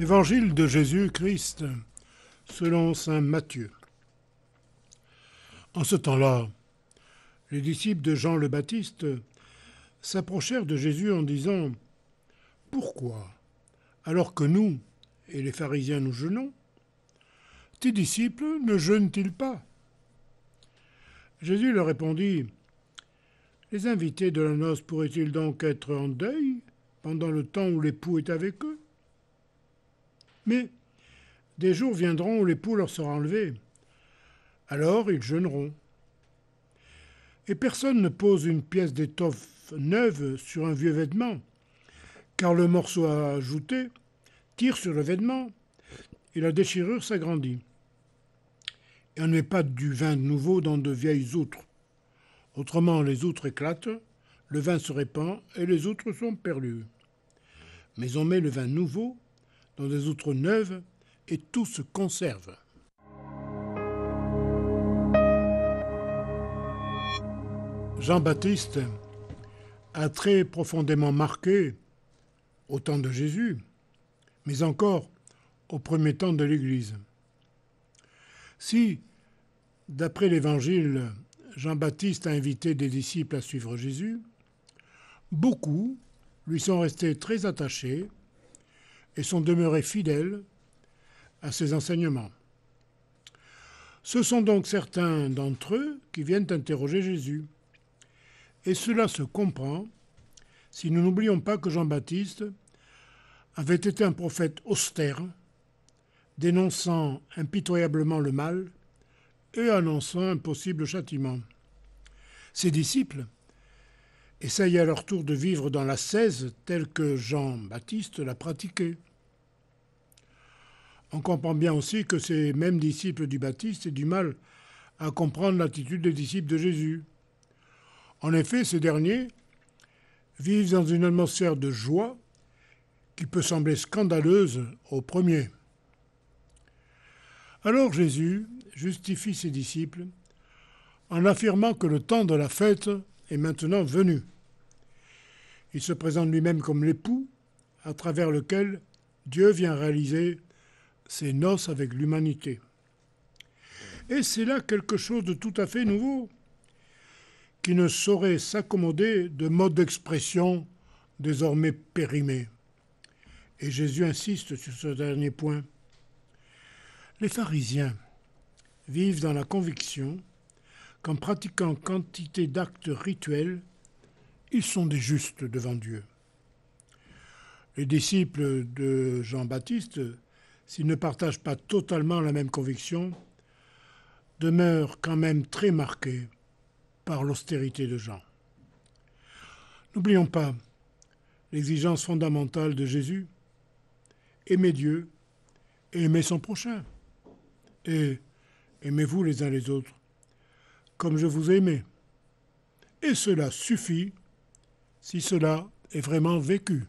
Évangile de Jésus-Christ selon Saint Matthieu. En ce temps-là, les disciples de Jean le Baptiste s'approchèrent de Jésus en disant Pourquoi, alors que nous et les pharisiens nous jeûnons, tes disciples ne jeûnent-ils pas? Jésus leur répondit Les invités de la noce pourraient-ils donc être en deuil pendant le temps où l'époux est avec eux? Mais des jours viendront où l'époux leur sera enlevé. Alors ils jeûneront. Et personne ne pose une pièce d'étoffe neuve sur un vieux vêtement, car le morceau ajouté tire sur le vêtement et la déchirure s'agrandit. Et on ne met pas du vin nouveau dans de vieilles outres. Autrement, les outres éclatent, le vin se répand et les outres sont perdues. Mais on met le vin nouveau dans des outres neuves et tout se conserve. Jean-Baptiste a très profondément marqué, au temps de Jésus, mais encore au premier temps de l'Église. Si, d'après l'Évangile, Jean-Baptiste a invité des disciples à suivre Jésus, beaucoup lui sont restés très attachés et sont demeurés fidèles à ses enseignements. Ce sont donc certains d'entre eux qui viennent interroger Jésus. Et cela se comprend si nous n'oublions pas que Jean-Baptiste avait été un prophète austère, dénonçant impitoyablement le mal et annonçant un possible châtiment. Ses disciples essayaient à leur tour de vivre dans la cèse telle que Jean-Baptiste l'a pratiquée. On comprend bien aussi que ces mêmes disciples du Baptiste aient du mal à comprendre l'attitude des disciples de Jésus. En effet, ces derniers vivent dans une atmosphère de joie qui peut sembler scandaleuse aux premiers. Alors Jésus justifie ses disciples en affirmant que le temps de la fête est maintenant venu. Il se présente lui-même comme l'époux à travers lequel Dieu vient réaliser ses noces avec l'humanité. Et c'est là quelque chose de tout à fait nouveau, qui ne saurait s'accommoder de modes d'expression désormais périmés. Et Jésus insiste sur ce dernier point. Les pharisiens vivent dans la conviction qu'en pratiquant quantité d'actes rituels, ils sont des justes devant Dieu. Les disciples de Jean-Baptiste s'ils ne partagent pas totalement la même conviction, demeurent quand même très marqués par l'austérité de Jean. N'oublions pas l'exigence fondamentale de Jésus, aimer Dieu et aimer son prochain. Et aimez-vous les uns les autres, comme je vous ai aimé. Et cela suffit si cela est vraiment vécu.